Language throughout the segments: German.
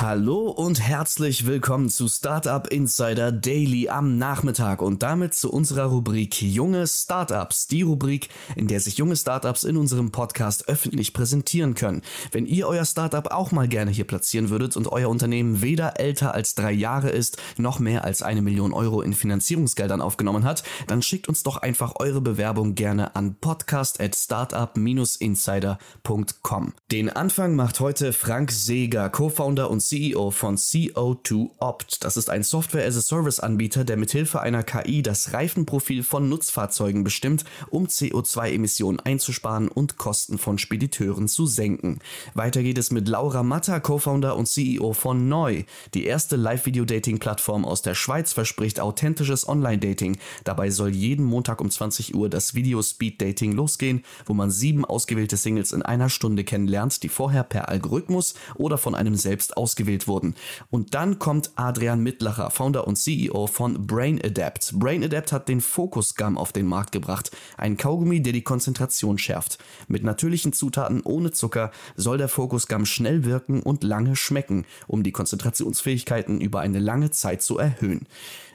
Hallo und herzlich willkommen zu Startup Insider Daily am Nachmittag und damit zu unserer Rubrik Junge Startups. Die Rubrik, in der sich junge Startups in unserem Podcast öffentlich präsentieren können. Wenn ihr euer Startup auch mal gerne hier platzieren würdet und euer Unternehmen weder älter als drei Jahre ist, noch mehr als eine Million Euro in Finanzierungsgeldern aufgenommen hat, dann schickt uns doch einfach eure Bewerbung gerne an podcast at startup-insider.com. Den Anfang macht heute Frank Seeger, Co-Founder und CEO von CO2 Opt. Das ist ein Software-as-a-Service-Anbieter, der mithilfe einer KI das Reifenprofil von Nutzfahrzeugen bestimmt, um CO2-Emissionen einzusparen und Kosten von Spediteuren zu senken. Weiter geht es mit Laura Matta, Co-Founder und CEO von Neu. Die erste Live-Video-Dating-Plattform aus der Schweiz verspricht authentisches Online-Dating. Dabei soll jeden Montag um 20 Uhr das Video-Speed-Dating losgehen, wo man sieben ausgewählte Singles in einer Stunde kennenlernt, die vorher per Algorithmus oder von einem selbst ausgewählt wurden. Und dann kommt Adrian Mittlacher, Founder und CEO von Brain Adapt. Brain Adapt hat den Focus Gum auf den Markt gebracht, ein Kaugummi, der die Konzentration schärft. Mit natürlichen Zutaten ohne Zucker soll der Focus Gum schnell wirken und lange schmecken, um die Konzentrationsfähigkeiten über eine lange Zeit zu erhöhen.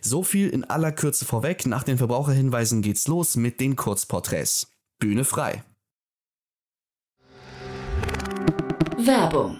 So viel in aller Kürze vorweg. Nach den Verbraucherhinweisen geht's los mit den Kurzporträts. Bühne frei. Werbung.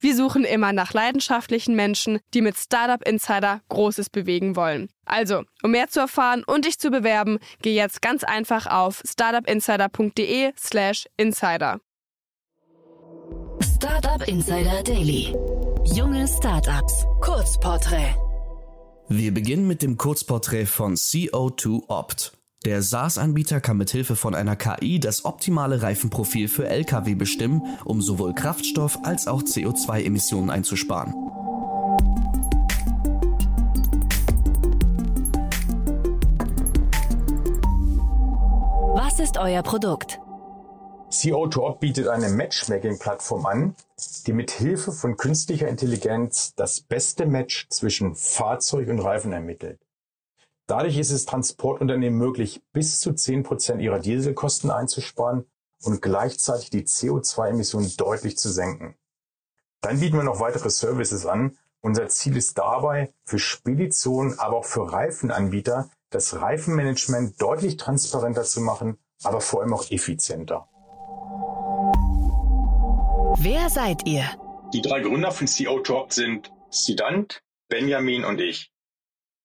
Wir suchen immer nach leidenschaftlichen Menschen, die mit Startup Insider Großes bewegen wollen. Also, um mehr zu erfahren und dich zu bewerben, geh jetzt ganz einfach auf startupinsider.de/slash insider. Startup Insider Daily. Junge Startups. Kurzporträt. Wir beginnen mit dem Kurzporträt von CO2 Opt. Der SaaS-Anbieter kann mithilfe von einer KI das optimale Reifenprofil für Lkw bestimmen, um sowohl Kraftstoff als auch CO2-Emissionen einzusparen. Was ist euer Produkt? CO2Op bietet eine Matchmaking-Plattform an, die mit Hilfe von künstlicher Intelligenz das beste Match zwischen Fahrzeug und Reifen ermittelt. Dadurch ist es Transportunternehmen möglich, bis zu 10 Prozent ihrer Dieselkosten einzusparen und gleichzeitig die CO2-Emissionen deutlich zu senken. Dann bieten wir noch weitere Services an. Unser Ziel ist dabei, für Speditionen, aber auch für Reifenanbieter das Reifenmanagement deutlich transparenter zu machen, aber vor allem auch effizienter. Wer seid ihr? Die drei Gründer von CO2 sind Sidant, Benjamin und ich.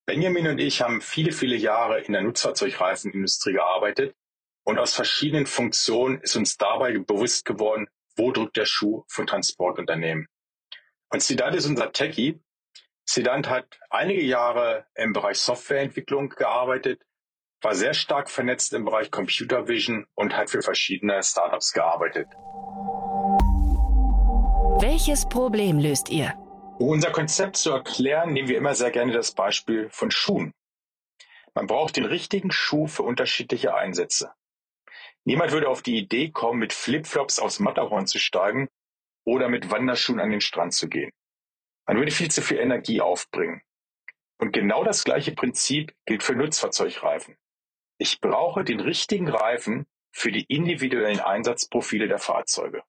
Benjamin und ich haben viele, viele Jahre in der Nutzfahrzeugreifenindustrie gearbeitet und aus verschiedenen Funktionen ist uns dabei bewusst geworden, wo drückt der Schuh von Transportunternehmen. Und Sidant ist unser Techie. Sidant hat einige Jahre im Bereich Softwareentwicklung gearbeitet, war sehr stark vernetzt im Bereich Computer Vision und hat für verschiedene Startups gearbeitet. Welches Problem löst ihr? Um unser Konzept zu erklären, nehmen wir immer sehr gerne das Beispiel von Schuhen. Man braucht den richtigen Schuh für unterschiedliche Einsätze. Niemand würde auf die Idee kommen, mit Flipflops aufs Matterhorn zu steigen oder mit Wanderschuhen an den Strand zu gehen. Man würde viel zu viel Energie aufbringen. Und genau das gleiche Prinzip gilt für Nutzfahrzeugreifen. Ich brauche den richtigen Reifen für die individuellen Einsatzprofile der Fahrzeuge.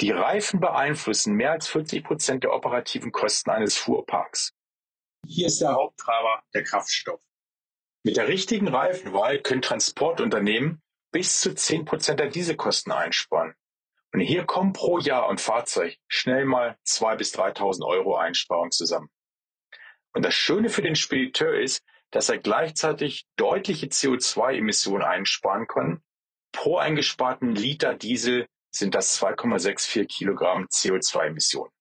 Die Reifen beeinflussen mehr als 40 Prozent der operativen Kosten eines Fuhrparks. Hier ist der Haupttreiber der Kraftstoff. Mit der richtigen Reifenwahl können Transportunternehmen bis zu 10 Prozent der Dieselkosten einsparen. Und hier kommen pro Jahr und Fahrzeug schnell mal 2.000 bis 3.000 Euro Einsparung zusammen. Und das Schöne für den Spediteur ist, dass er gleichzeitig deutliche CO2-Emissionen einsparen kann. Pro eingesparten Liter Diesel sind das 2,64 Kilogramm CO2-Emissionen.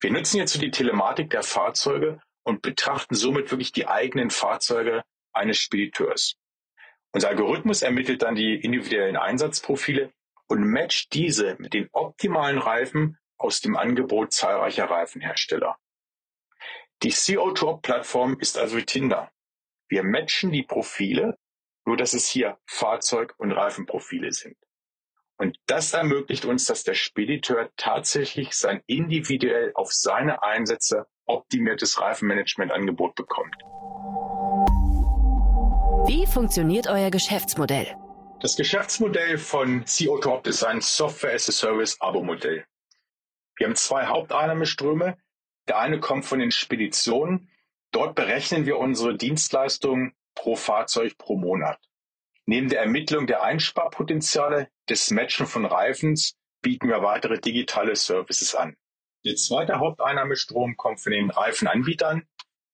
Wir nutzen jetzt die Telematik der Fahrzeuge und betrachten somit wirklich die eigenen Fahrzeuge eines Spediteurs. Unser Algorithmus ermittelt dann die individuellen Einsatzprofile und matcht diese mit den optimalen Reifen aus dem Angebot zahlreicher Reifenhersteller. Die CO2-Plattform ist also wie Tinder. Wir matchen die Profile, nur dass es hier Fahrzeug- und Reifenprofile sind. Und das ermöglicht uns, dass der Spediteur tatsächlich sein individuell auf seine Einsätze optimiertes Reifenmanagementangebot bekommt. Wie funktioniert euer Geschäftsmodell? Das Geschäftsmodell von CO2 ist ein Software-as-a-Service-Abo-Modell. Wir haben zwei Haupteinnahmeströme. Der eine kommt von den Speditionen. Dort berechnen wir unsere Dienstleistungen pro Fahrzeug pro Monat. Neben der Ermittlung der Einsparpotenziale des Matchen von Reifens bieten wir weitere digitale Services an. Der zweite Haupteinnahmestrom kommt von den Reifenanbietern.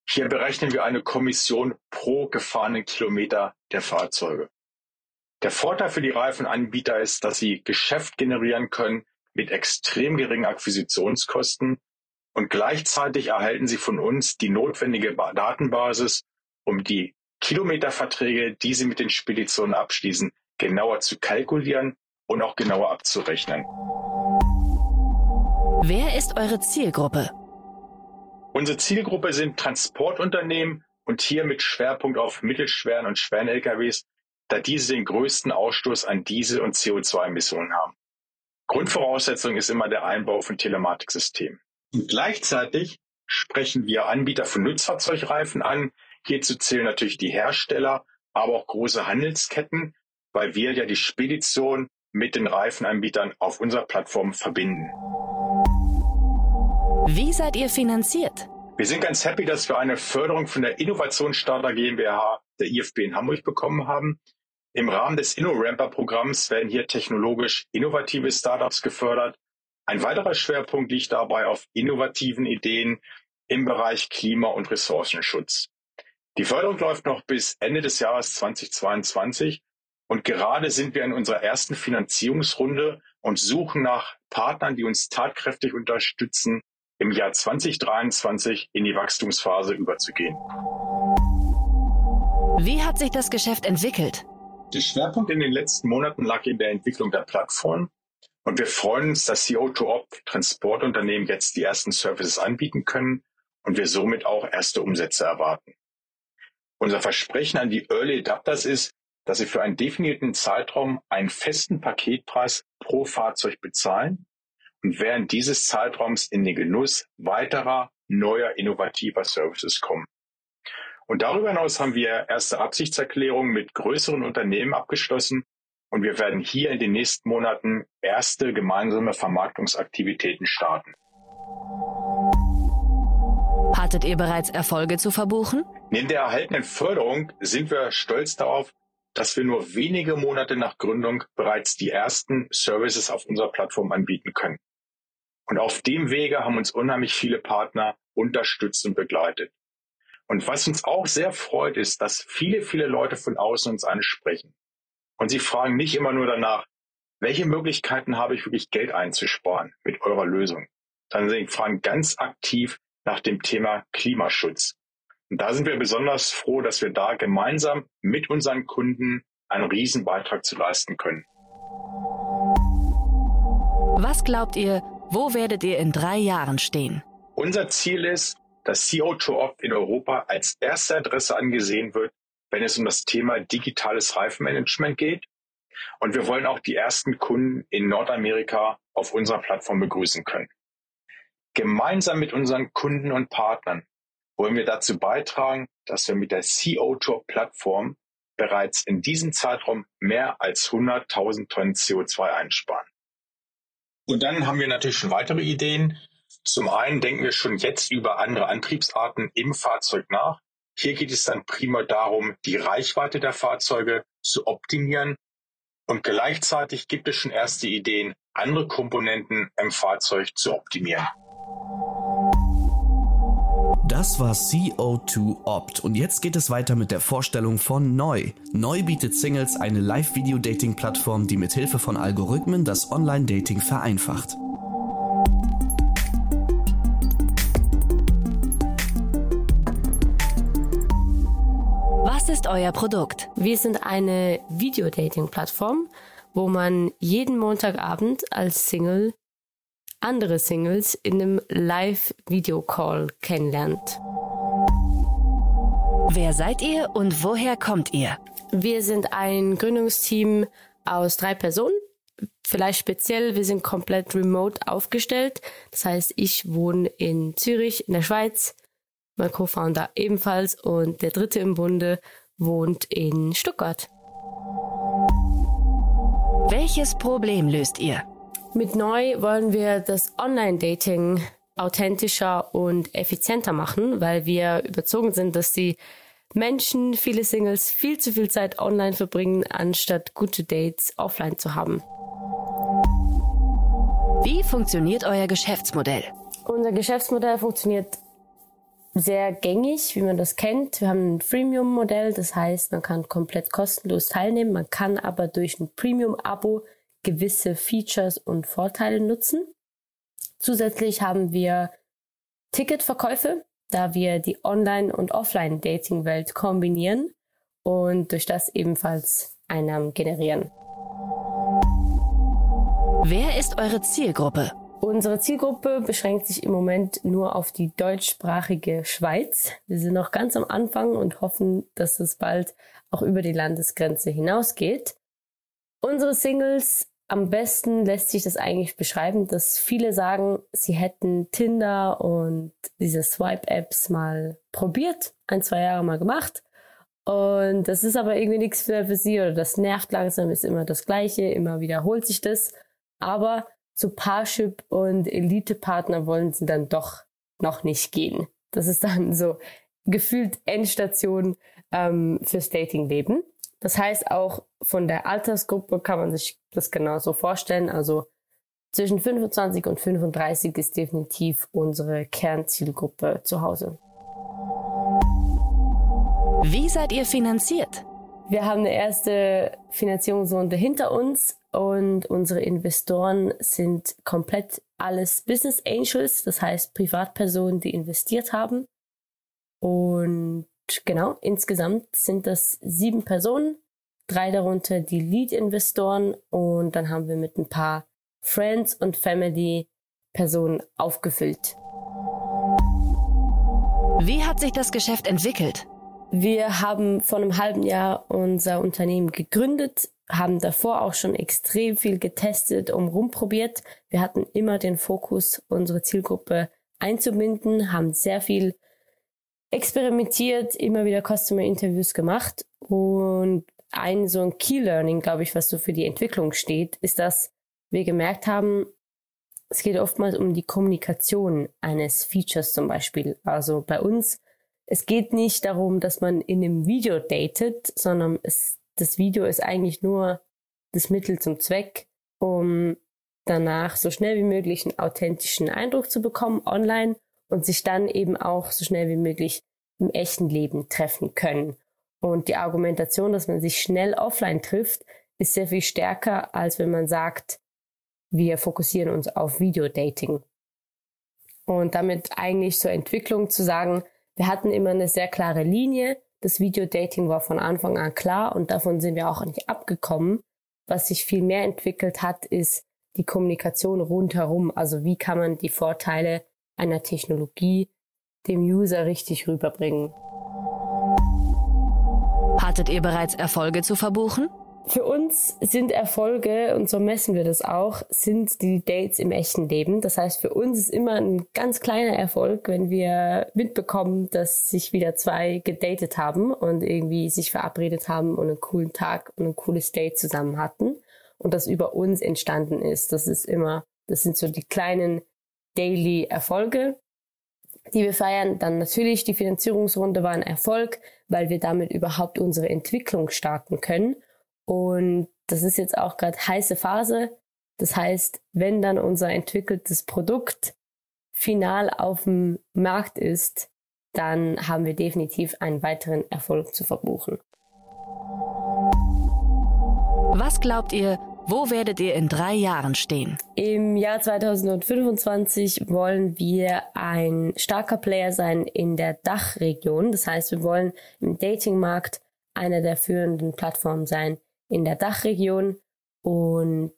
Hier berechnen wir eine Kommission pro gefahrenen Kilometer der Fahrzeuge. Der Vorteil für die Reifenanbieter ist, dass sie Geschäft generieren können mit extrem geringen Akquisitionskosten und gleichzeitig erhalten sie von uns die notwendige Datenbasis, um die Kilometerverträge, die sie mit den Speditionen abschließen, genauer zu kalkulieren und auch genauer abzurechnen. Wer ist eure Zielgruppe? Unsere Zielgruppe sind Transportunternehmen und hier mit Schwerpunkt auf mittelschweren und schweren LKWs, da diese den größten Ausstoß an Diesel- und CO2-Emissionen haben. Grundvoraussetzung ist immer der Einbau von Telematiksystemen. Und gleichzeitig sprechen wir Anbieter von Nutzfahrzeugreifen an. Hierzu zählen natürlich die Hersteller, aber auch große Handelsketten, weil wir ja die Spedition mit den Reifenanbietern auf unserer Plattform verbinden. Wie seid ihr finanziert? Wir sind ganz happy, dass wir eine Förderung von der Innovationsstarter GmbH der IFB in Hamburg bekommen haben. Im Rahmen des InnoRamper-Programms werden hier technologisch innovative Startups gefördert. Ein weiterer Schwerpunkt liegt dabei auf innovativen Ideen im Bereich Klima- und Ressourcenschutz. Die Förderung läuft noch bis Ende des Jahres 2022 und gerade sind wir in unserer ersten Finanzierungsrunde und suchen nach Partnern, die uns tatkräftig unterstützen, im Jahr 2023 in die Wachstumsphase überzugehen. Wie hat sich das Geschäft entwickelt? Der Schwerpunkt in den letzten Monaten lag in der Entwicklung der Plattform. Und wir freuen uns, dass CO2op Transportunternehmen jetzt die ersten Services anbieten können und wir somit auch erste Umsätze erwarten. Unser Versprechen an die Early Adapters ist, dass sie für einen definierten Zeitraum einen festen Paketpreis pro Fahrzeug bezahlen und während dieses Zeitraums in den Genuss weiterer, neuer, innovativer Services kommen. Und darüber hinaus haben wir erste Absichtserklärungen mit größeren Unternehmen abgeschlossen und wir werden hier in den nächsten Monaten erste gemeinsame Vermarktungsaktivitäten starten. Hattet ihr bereits Erfolge zu verbuchen? Neben der erhaltenen Förderung sind wir stolz darauf, dass wir nur wenige Monate nach Gründung bereits die ersten Services auf unserer Plattform anbieten können. Und auf dem Wege haben uns unheimlich viele Partner unterstützt und begleitet. Und was uns auch sehr freut, ist, dass viele, viele Leute von außen uns ansprechen. Und sie fragen nicht immer nur danach, welche Möglichkeiten habe ich wirklich Geld einzusparen mit eurer Lösung, sondern sie fragen ganz aktiv nach dem Thema Klimaschutz. Und da sind wir besonders froh, dass wir da gemeinsam mit unseren Kunden einen Riesenbeitrag zu leisten können. Was glaubt ihr, wo werdet ihr in drei Jahren stehen? Unser Ziel ist, dass CO2Opt in Europa als erste Adresse angesehen wird, wenn es um das Thema digitales Reifenmanagement geht. Und wir wollen auch die ersten Kunden in Nordamerika auf unserer Plattform begrüßen können. Gemeinsam mit unseren Kunden und Partnern wollen wir dazu beitragen, dass wir mit der CO2-Plattform bereits in diesem Zeitraum mehr als 100.000 Tonnen CO2 einsparen. Und dann haben wir natürlich schon weitere Ideen. Zum einen denken wir schon jetzt über andere Antriebsarten im Fahrzeug nach. Hier geht es dann prima darum, die Reichweite der Fahrzeuge zu optimieren. Und gleichzeitig gibt es schon erste Ideen, andere Komponenten im Fahrzeug zu optimieren. Das war CO2 Opt und jetzt geht es weiter mit der Vorstellung von Neu. Neu bietet Singles eine Live-Video-Dating-Plattform, die mit Hilfe von Algorithmen das Online-Dating vereinfacht. Was ist euer Produkt? Wir sind eine Videodating-Plattform, wo man jeden Montagabend als Single andere Singles in einem Live-Video-Call kennenlernt. Wer seid ihr und woher kommt ihr? Wir sind ein Gründungsteam aus drei Personen. Vielleicht speziell, wir sind komplett remote aufgestellt. Das heißt, ich wohne in Zürich in der Schweiz mein Co-Founder ebenfalls und der dritte im Bunde wohnt in Stuttgart. Welches Problem löst ihr? Mit Neu wollen wir das Online-Dating authentischer und effizienter machen, weil wir überzogen sind, dass die Menschen, viele Singles, viel zu viel Zeit online verbringen, anstatt gute Dates offline zu haben. Wie funktioniert euer Geschäftsmodell? Unser Geschäftsmodell funktioniert sehr gängig, wie man das kennt. Wir haben ein Freemium-Modell, das heißt, man kann komplett kostenlos teilnehmen. Man kann aber durch ein Premium-Abo gewisse Features und Vorteile nutzen. Zusätzlich haben wir Ticketverkäufe, da wir die Online- und Offline-Dating-Welt kombinieren und durch das ebenfalls Einnahmen generieren. Wer ist eure Zielgruppe? Unsere Zielgruppe beschränkt sich im Moment nur auf die deutschsprachige Schweiz. Wir sind noch ganz am Anfang und hoffen, dass es bald auch über die Landesgrenze hinausgeht. Unsere Singles, am besten lässt sich das eigentlich beschreiben, dass viele sagen, sie hätten Tinder und diese Swipe-Apps mal probiert, ein, zwei Jahre mal gemacht. Und das ist aber irgendwie nichts für, für sie oder das nervt langsam, ist immer das Gleiche, immer wiederholt sich das. Aber zu Parship und Elite-Partner wollen sie dann doch noch nicht gehen. Das ist dann so gefühlt Endstation ähm, fürs Datingleben. Das heißt, auch von der Altersgruppe kann man sich das genauso vorstellen. Also zwischen 25 und 35 ist definitiv unsere Kernzielgruppe zu Hause. Wie seid ihr finanziert? Wir haben eine erste Finanzierungsrunde hinter uns und unsere Investoren sind komplett alles Business Angels, das heißt Privatpersonen, die investiert haben. Und genau, insgesamt sind das sieben Personen, drei darunter die Lead-Investoren und dann haben wir mit ein paar Friends und Family Personen aufgefüllt. Wie hat sich das Geschäft entwickelt? Wir haben vor einem halben Jahr unser Unternehmen gegründet, haben davor auch schon extrem viel getestet und rumprobiert. Wir hatten immer den Fokus, unsere Zielgruppe einzubinden, haben sehr viel experimentiert, immer wieder Customer Interviews gemacht und ein so ein Key Learning, glaube ich, was so für die Entwicklung steht, ist, dass wir gemerkt haben, es geht oftmals um die Kommunikation eines Features zum Beispiel. Also bei uns es geht nicht darum, dass man in einem Video datet, sondern es, das Video ist eigentlich nur das Mittel zum Zweck, um danach so schnell wie möglich einen authentischen Eindruck zu bekommen online und sich dann eben auch so schnell wie möglich im echten Leben treffen können. Und die Argumentation, dass man sich schnell offline trifft, ist sehr viel stärker, als wenn man sagt, wir fokussieren uns auf Videodating. Und damit eigentlich zur Entwicklung zu sagen, wir hatten immer eine sehr klare Linie. Das Videodating war von Anfang an klar und davon sind wir auch nicht abgekommen. Was sich viel mehr entwickelt hat, ist die Kommunikation rundherum. Also wie kann man die Vorteile einer Technologie dem User richtig rüberbringen. Hattet ihr bereits Erfolge zu verbuchen? Für uns sind Erfolge, und so messen wir das auch, sind die Dates im echten Leben. Das heißt, für uns ist immer ein ganz kleiner Erfolg, wenn wir mitbekommen, dass sich wieder zwei gedatet haben und irgendwie sich verabredet haben und einen coolen Tag und ein cooles Date zusammen hatten und das über uns entstanden ist. Das ist immer, das sind so die kleinen Daily Erfolge, die wir feiern. Dann natürlich die Finanzierungsrunde war ein Erfolg, weil wir damit überhaupt unsere Entwicklung starten können und das ist jetzt auch gerade heiße Phase. Das heißt, wenn dann unser entwickeltes Produkt final auf dem Markt ist, dann haben wir definitiv einen weiteren Erfolg zu verbuchen. Was glaubt ihr, wo werdet ihr in drei Jahren stehen? Im Jahr 2025 wollen wir ein starker Player sein in der Dachregion. Das heißt, wir wollen im Datingmarkt einer der führenden Plattformen sein in der Dachregion und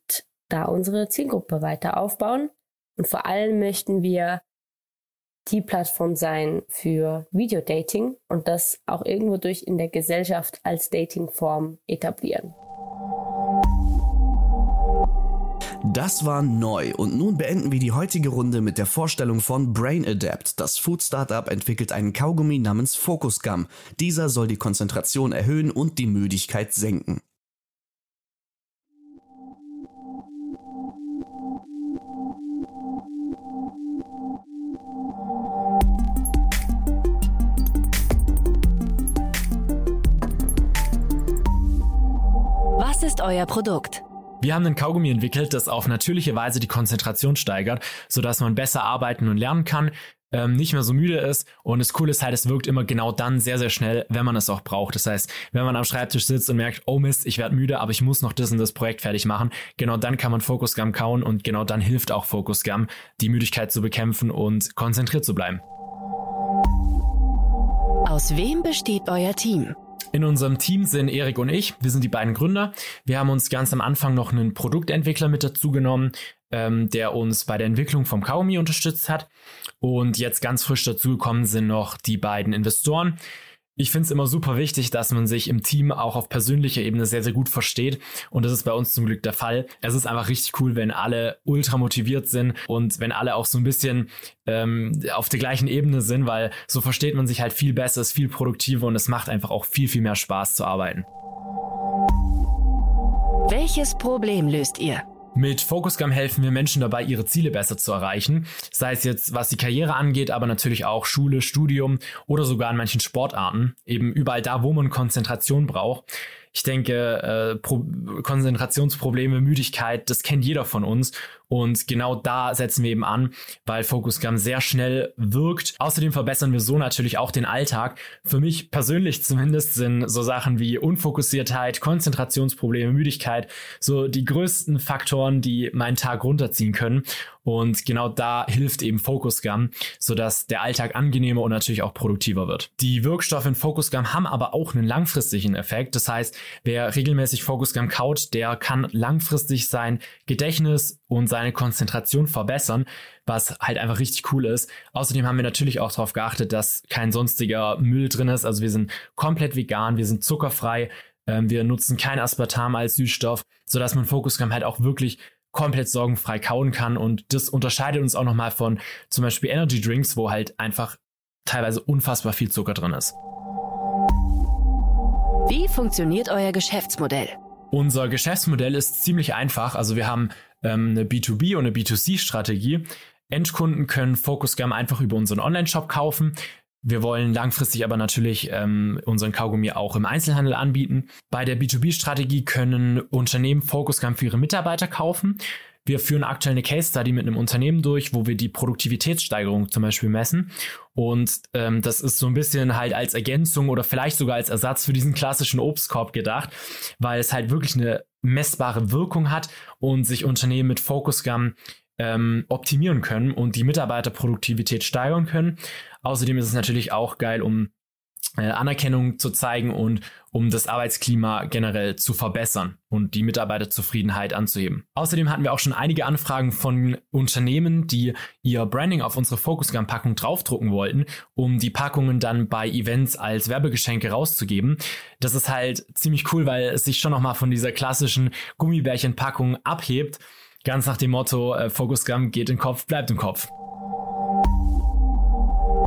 da unsere Zielgruppe weiter aufbauen. Und vor allem möchten wir die Plattform sein für Videodating und das auch irgendwo durch in der Gesellschaft als Datingform etablieren. Das war neu und nun beenden wir die heutige Runde mit der Vorstellung von Brain Adapt. Das Food Startup entwickelt einen Kaugummi namens Focus Gum. Dieser soll die Konzentration erhöhen und die Müdigkeit senken. Was ist euer Produkt? Wir haben ein Kaugummi entwickelt, das auf natürliche Weise die Konzentration steigert, sodass man besser arbeiten und lernen kann, ähm, nicht mehr so müde ist. Und das Coole ist halt, es wirkt immer genau dann sehr, sehr schnell, wenn man es auch braucht. Das heißt, wenn man am Schreibtisch sitzt und merkt, oh Mist, ich werde müde, aber ich muss noch das und das Projekt fertig machen, genau dann kann man Focus Gum kauen und genau dann hilft auch Focus Gum, die Müdigkeit zu bekämpfen und konzentriert zu bleiben. Aus wem besteht euer Team? In unserem Team sind Erik und ich, wir sind die beiden Gründer. Wir haben uns ganz am Anfang noch einen Produktentwickler mit dazu genommen, ähm, der uns bei der Entwicklung vom Kaumi unterstützt hat. Und jetzt ganz frisch dazugekommen sind noch die beiden Investoren. Ich finde es immer super wichtig, dass man sich im Team auch auf persönlicher Ebene sehr, sehr gut versteht. Und das ist bei uns zum Glück der Fall. Es ist einfach richtig cool, wenn alle ultra motiviert sind und wenn alle auch so ein bisschen ähm, auf der gleichen Ebene sind, weil so versteht man sich halt viel besser, ist viel produktiver und es macht einfach auch viel, viel mehr Spaß zu arbeiten. Welches Problem löst ihr? Mit Focusgam helfen wir Menschen dabei, ihre Ziele besser zu erreichen. Sei es jetzt, was die Karriere angeht, aber natürlich auch Schule, Studium oder sogar in manchen Sportarten. Eben überall da, wo man Konzentration braucht. Ich denke, äh, Pro Konzentrationsprobleme, Müdigkeit, das kennt jeder von uns. Und genau da setzen wir eben an, weil Focusgam sehr schnell wirkt. Außerdem verbessern wir so natürlich auch den Alltag. Für mich persönlich zumindest sind so Sachen wie Unfokussiertheit, Konzentrationsprobleme, Müdigkeit so die größten Faktoren, die meinen Tag runterziehen können. Und genau da hilft eben Focusgum, sodass der Alltag angenehmer und natürlich auch produktiver wird. Die Wirkstoffe in Focusgum haben aber auch einen langfristigen Effekt. Das heißt, wer regelmäßig Focusgum kaut, der kann langfristig sein Gedächtnis und seine Konzentration verbessern, was halt einfach richtig cool ist. Außerdem haben wir natürlich auch darauf geachtet, dass kein sonstiger Müll drin ist. Also wir sind komplett vegan, wir sind zuckerfrei, ähm, wir nutzen kein Aspartam als Süßstoff, sodass man Focusgum halt auch wirklich komplett sorgenfrei kauen kann. Und das unterscheidet uns auch nochmal von zum Beispiel Energy Drinks, wo halt einfach teilweise unfassbar viel Zucker drin ist. Wie funktioniert euer Geschäftsmodell? Unser Geschäftsmodell ist ziemlich einfach. Also wir haben ähm, eine B2B und eine B2C-Strategie. Endkunden können Focusgum einfach über unseren Online-Shop kaufen. Wir wollen langfristig aber natürlich ähm, unseren Kaugummi auch im Einzelhandel anbieten. Bei der B2B-Strategie können Unternehmen Focusgum für ihre Mitarbeiter kaufen. Wir führen aktuell eine Case Study mit einem Unternehmen durch, wo wir die Produktivitätssteigerung zum Beispiel messen. Und ähm, das ist so ein bisschen halt als Ergänzung oder vielleicht sogar als Ersatz für diesen klassischen Obstkorb gedacht, weil es halt wirklich eine messbare Wirkung hat und sich Unternehmen mit Focusgum ähm, optimieren können und die Mitarbeiterproduktivität steigern können. Außerdem ist es natürlich auch geil, um äh, Anerkennung zu zeigen und um das Arbeitsklima generell zu verbessern und die Mitarbeiterzufriedenheit anzuheben. Außerdem hatten wir auch schon einige Anfragen von Unternehmen, die ihr Branding auf unsere Focusgum-Packung draufdrucken wollten, um die Packungen dann bei Events als Werbegeschenke rauszugeben. Das ist halt ziemlich cool, weil es sich schon nochmal von dieser klassischen Gummibärchenpackung abhebt. Ganz nach dem Motto, äh, Focusgum geht den Kopf, bleibt im Kopf.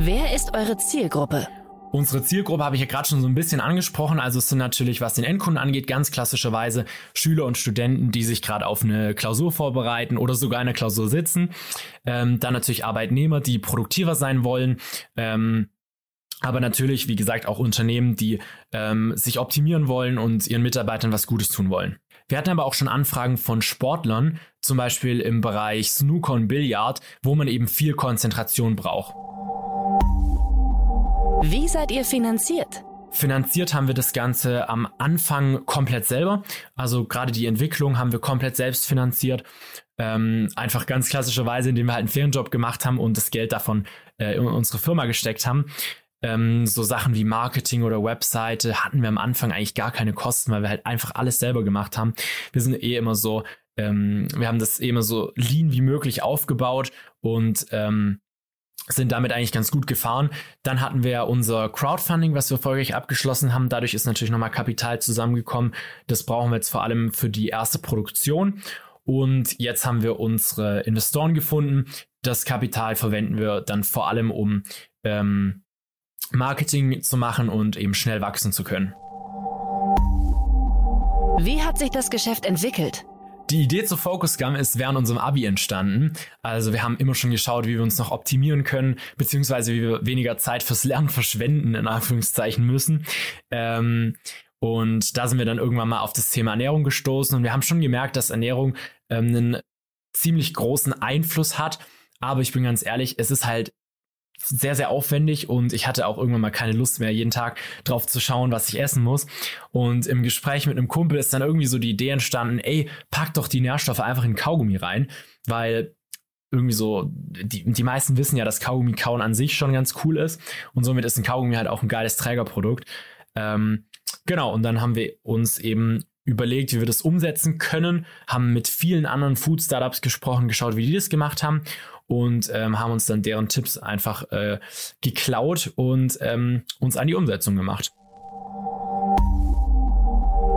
Wer ist eure Zielgruppe? Unsere Zielgruppe habe ich ja gerade schon so ein bisschen angesprochen. Also es sind natürlich, was den Endkunden angeht, ganz klassischerweise Schüler und Studenten, die sich gerade auf eine Klausur vorbereiten oder sogar eine Klausur sitzen. Ähm, dann natürlich Arbeitnehmer, die produktiver sein wollen. Ähm, aber natürlich, wie gesagt, auch Unternehmen, die ähm, sich optimieren wollen und ihren Mitarbeitern was Gutes tun wollen. Wir hatten aber auch schon Anfragen von Sportlern, zum Beispiel im Bereich Snooker und Billard, wo man eben viel Konzentration braucht. Wie seid ihr finanziert? Finanziert haben wir das Ganze am Anfang komplett selber. Also gerade die Entwicklung haben wir komplett selbst finanziert. Ähm, einfach ganz klassischerweise, indem wir halt einen Ferienjob gemacht haben und das Geld davon äh, in unsere Firma gesteckt haben. Ähm, so Sachen wie Marketing oder Webseite hatten wir am Anfang eigentlich gar keine Kosten, weil wir halt einfach alles selber gemacht haben. Wir sind eh immer so, ähm, wir haben das eh immer so lean wie möglich aufgebaut und ähm, sind damit eigentlich ganz gut gefahren. Dann hatten wir unser Crowdfunding, was wir erfolgreich abgeschlossen haben. Dadurch ist natürlich nochmal Kapital zusammengekommen. Das brauchen wir jetzt vor allem für die erste Produktion. Und jetzt haben wir unsere Investoren gefunden. Das Kapital verwenden wir dann vor allem, um ähm, Marketing zu machen und eben schnell wachsen zu können. Wie hat sich das Geschäft entwickelt? Die Idee zu Focusgum ist während unserem Abi entstanden. Also wir haben immer schon geschaut, wie wir uns noch optimieren können, beziehungsweise wie wir weniger Zeit fürs Lernen verschwenden, in Anführungszeichen müssen. Ähm, und da sind wir dann irgendwann mal auf das Thema Ernährung gestoßen und wir haben schon gemerkt, dass Ernährung ähm, einen ziemlich großen Einfluss hat. Aber ich bin ganz ehrlich, es ist halt sehr, sehr aufwendig und ich hatte auch irgendwann mal keine Lust mehr, jeden Tag drauf zu schauen, was ich essen muss. Und im Gespräch mit einem Kumpel ist dann irgendwie so die Idee entstanden, ey, pack doch die Nährstoffe einfach in Kaugummi rein, weil irgendwie so, die, die meisten wissen ja, dass Kaugummi kauen an sich schon ganz cool ist und somit ist ein Kaugummi halt auch ein geiles Trägerprodukt. Ähm, genau, und dann haben wir uns eben überlegt, wie wir das umsetzen können, haben mit vielen anderen Food-Startups gesprochen, geschaut, wie die das gemacht haben und ähm, haben uns dann deren Tipps einfach äh, geklaut und ähm, uns an die Umsetzung gemacht.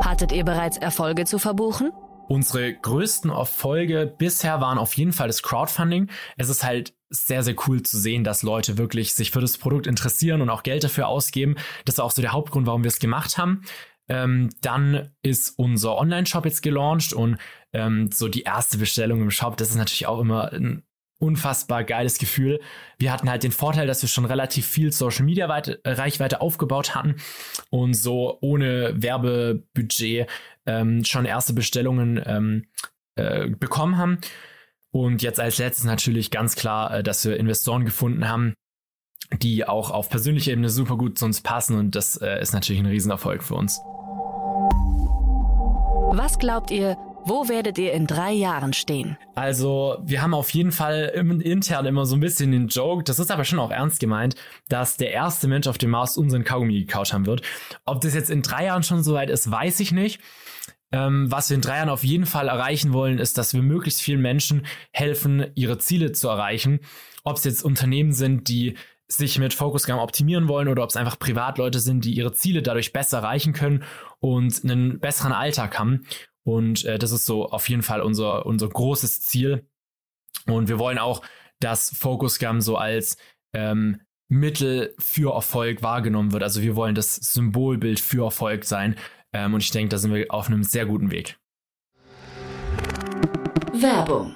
Hattet ihr bereits Erfolge zu verbuchen? Unsere größten Erfolge bisher waren auf jeden Fall das Crowdfunding. Es ist halt sehr, sehr cool zu sehen, dass Leute wirklich sich für das Produkt interessieren und auch Geld dafür ausgeben. Das ist auch so der Hauptgrund, warum wir es gemacht haben. Ähm, dann ist unser Online-Shop jetzt gelauncht und ähm, so die erste Bestellung im Shop, das ist natürlich auch immer ein unfassbar geiles Gefühl. Wir hatten halt den Vorteil, dass wir schon relativ viel Social Media Weite, äh, Reichweite aufgebaut hatten und so ohne Werbebudget ähm, schon erste Bestellungen ähm, äh, bekommen haben. Und jetzt als letztes natürlich ganz klar, äh, dass wir Investoren gefunden haben, die auch auf persönlicher Ebene super gut zu uns passen und das äh, ist natürlich ein Riesenerfolg für uns. Was glaubt ihr, wo werdet ihr in drei Jahren stehen? Also, wir haben auf jeden Fall intern immer so ein bisschen den Joke, das ist aber schon auch ernst gemeint, dass der erste Mensch auf dem Mars unseren Kaugummi gekaut haben wird. Ob das jetzt in drei Jahren schon soweit ist, weiß ich nicht. Ähm, was wir in drei Jahren auf jeden Fall erreichen wollen, ist, dass wir möglichst vielen Menschen helfen, ihre Ziele zu erreichen. Ob es jetzt Unternehmen sind, die sich mit Focusgam optimieren wollen oder ob es einfach Privatleute sind, die ihre Ziele dadurch besser erreichen können und einen besseren Alltag haben. Und äh, das ist so auf jeden Fall unser, unser großes Ziel. Und wir wollen auch, dass Focusgam so als ähm, Mittel für Erfolg wahrgenommen wird. Also wir wollen das Symbolbild für Erfolg sein. Ähm, und ich denke, da sind wir auf einem sehr guten Weg. Werbung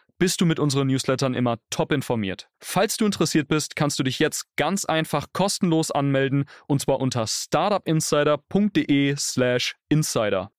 bist du mit unseren Newslettern immer top informiert. Falls du interessiert bist, kannst du dich jetzt ganz einfach kostenlos anmelden und zwar unter startupinsider.de/slash insider.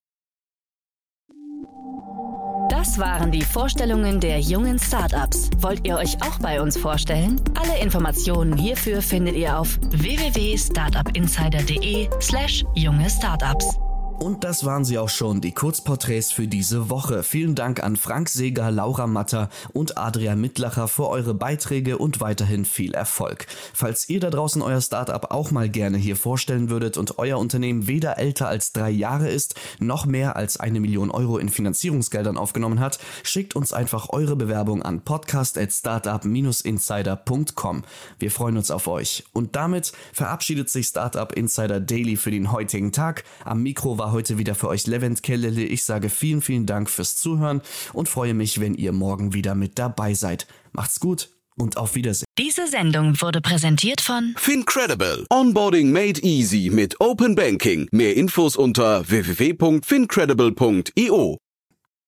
Das waren die Vorstellungen der jungen Startups. Wollt ihr euch auch bei uns vorstellen? Alle Informationen hierfür findet ihr auf www.startupinsider.de/slash junge Startups. Und das waren sie auch schon, die Kurzporträts für diese Woche. Vielen Dank an Frank Seger, Laura Matter und Adrian Mittlacher für eure Beiträge und weiterhin viel Erfolg. Falls ihr da draußen euer Startup auch mal gerne hier vorstellen würdet und euer Unternehmen weder älter als drei Jahre ist, noch mehr als eine Million Euro in Finanzierungsgeldern aufgenommen hat, schickt uns einfach eure Bewerbung an podcast.startup-insider.com. Wir freuen uns auf euch. Und damit verabschiedet sich Startup Insider Daily für den heutigen Tag. Am Mikro war heute wieder für euch Levent Kellele. Ich sage vielen, vielen Dank fürs Zuhören und freue mich, wenn ihr morgen wieder mit dabei seid. Macht's gut und auf Wiedersehen. Diese Sendung wurde präsentiert von Fincredible. Onboarding made easy mit Open Banking. Mehr Infos unter www.fincredible.io.